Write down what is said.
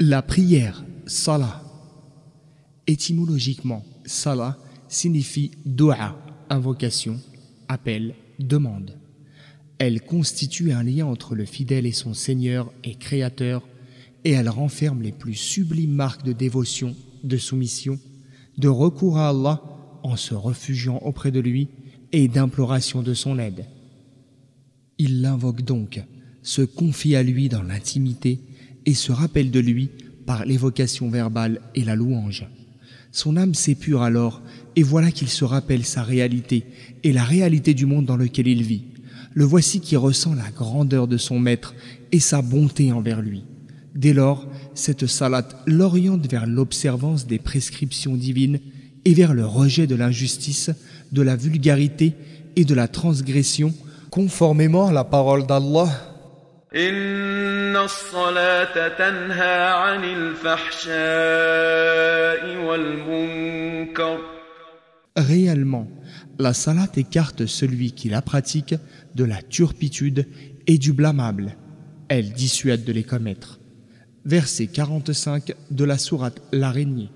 La prière, salah. Étymologiquement, salah signifie dua, invocation, appel, demande. Elle constitue un lien entre le fidèle et son Seigneur et Créateur, et elle renferme les plus sublimes marques de dévotion, de soumission, de recours à Allah en se réfugiant auprès de lui et d'imploration de son aide. Il l'invoque donc, se confie à lui dans l'intimité et se rappelle de lui par l'évocation verbale et la louange. Son âme s'épure alors, et voilà qu'il se rappelle sa réalité et la réalité du monde dans lequel il vit. Le voici qui ressent la grandeur de son maître et sa bonté envers lui. Dès lors, cette salate l'oriente vers l'observance des prescriptions divines et vers le rejet de l'injustice, de la vulgarité et de la transgression, conformément à la parole d'Allah إن الصلاة تنهى عن الفحشاء والمنكر Réellement, la salat écarte celui qui la pratique de la turpitude et du blâmable. Elle dissuade de les commettre. Verset 45 de la sourate L'araignée.